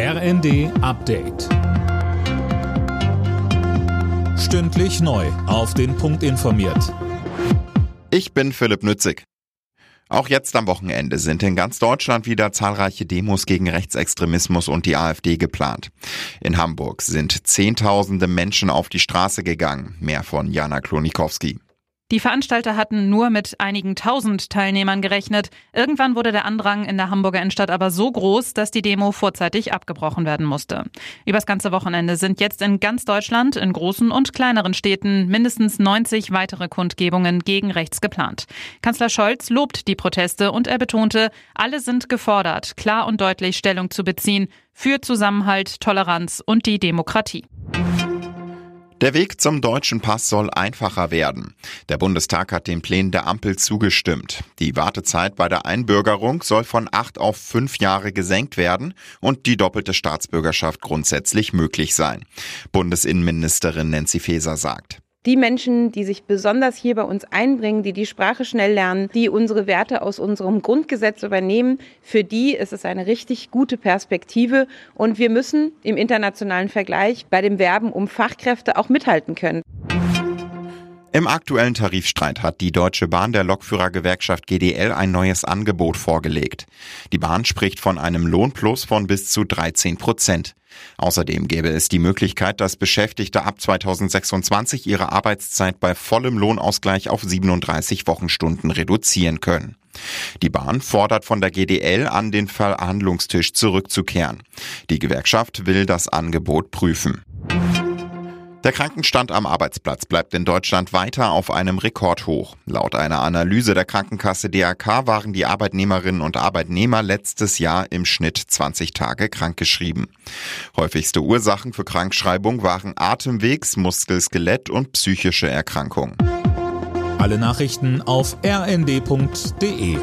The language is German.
RND Update. Stündlich neu. Auf den Punkt informiert. Ich bin Philipp Nützig. Auch jetzt am Wochenende sind in ganz Deutschland wieder zahlreiche Demos gegen Rechtsextremismus und die AfD geplant. In Hamburg sind Zehntausende Menschen auf die Straße gegangen. Mehr von Jana Klonikowski. Die Veranstalter hatten nur mit einigen tausend Teilnehmern gerechnet. Irgendwann wurde der Andrang in der Hamburger Innenstadt aber so groß, dass die Demo vorzeitig abgebrochen werden musste. Übers ganze Wochenende sind jetzt in ganz Deutschland, in großen und kleineren Städten, mindestens 90 weitere Kundgebungen gegen rechts geplant. Kanzler Scholz lobt die Proteste und er betonte, alle sind gefordert, klar und deutlich Stellung zu beziehen für Zusammenhalt, Toleranz und die Demokratie. Der Weg zum deutschen Pass soll einfacher werden. Der Bundestag hat den Plänen der Ampel zugestimmt. Die Wartezeit bei der Einbürgerung soll von acht auf fünf Jahre gesenkt werden und die doppelte Staatsbürgerschaft grundsätzlich möglich sein. Bundesinnenministerin Nancy Faeser sagt die Menschen, die sich besonders hier bei uns einbringen, die die Sprache schnell lernen, die unsere Werte aus unserem Grundgesetz übernehmen, für die ist es eine richtig gute Perspektive. Und wir müssen im internationalen Vergleich bei dem Werben um Fachkräfte auch mithalten können. Im aktuellen Tarifstreit hat die Deutsche Bahn der Lokführergewerkschaft GDL ein neues Angebot vorgelegt. Die Bahn spricht von einem Lohnplus von bis zu 13 Prozent. Außerdem gäbe es die Möglichkeit, dass Beschäftigte ab 2026 ihre Arbeitszeit bei vollem Lohnausgleich auf 37 Wochenstunden reduzieren können. Die Bahn fordert von der GDL an, den Verhandlungstisch zurückzukehren. Die Gewerkschaft will das Angebot prüfen. Der Krankenstand am Arbeitsplatz bleibt in Deutschland weiter auf einem Rekordhoch. Laut einer Analyse der Krankenkasse DRK waren die Arbeitnehmerinnen und Arbeitnehmer letztes Jahr im Schnitt 20 Tage krankgeschrieben. Häufigste Ursachen für Krankschreibung waren Atemwegs-, Muskel-, Skelett- und psychische Erkrankungen. Alle Nachrichten auf rnd.de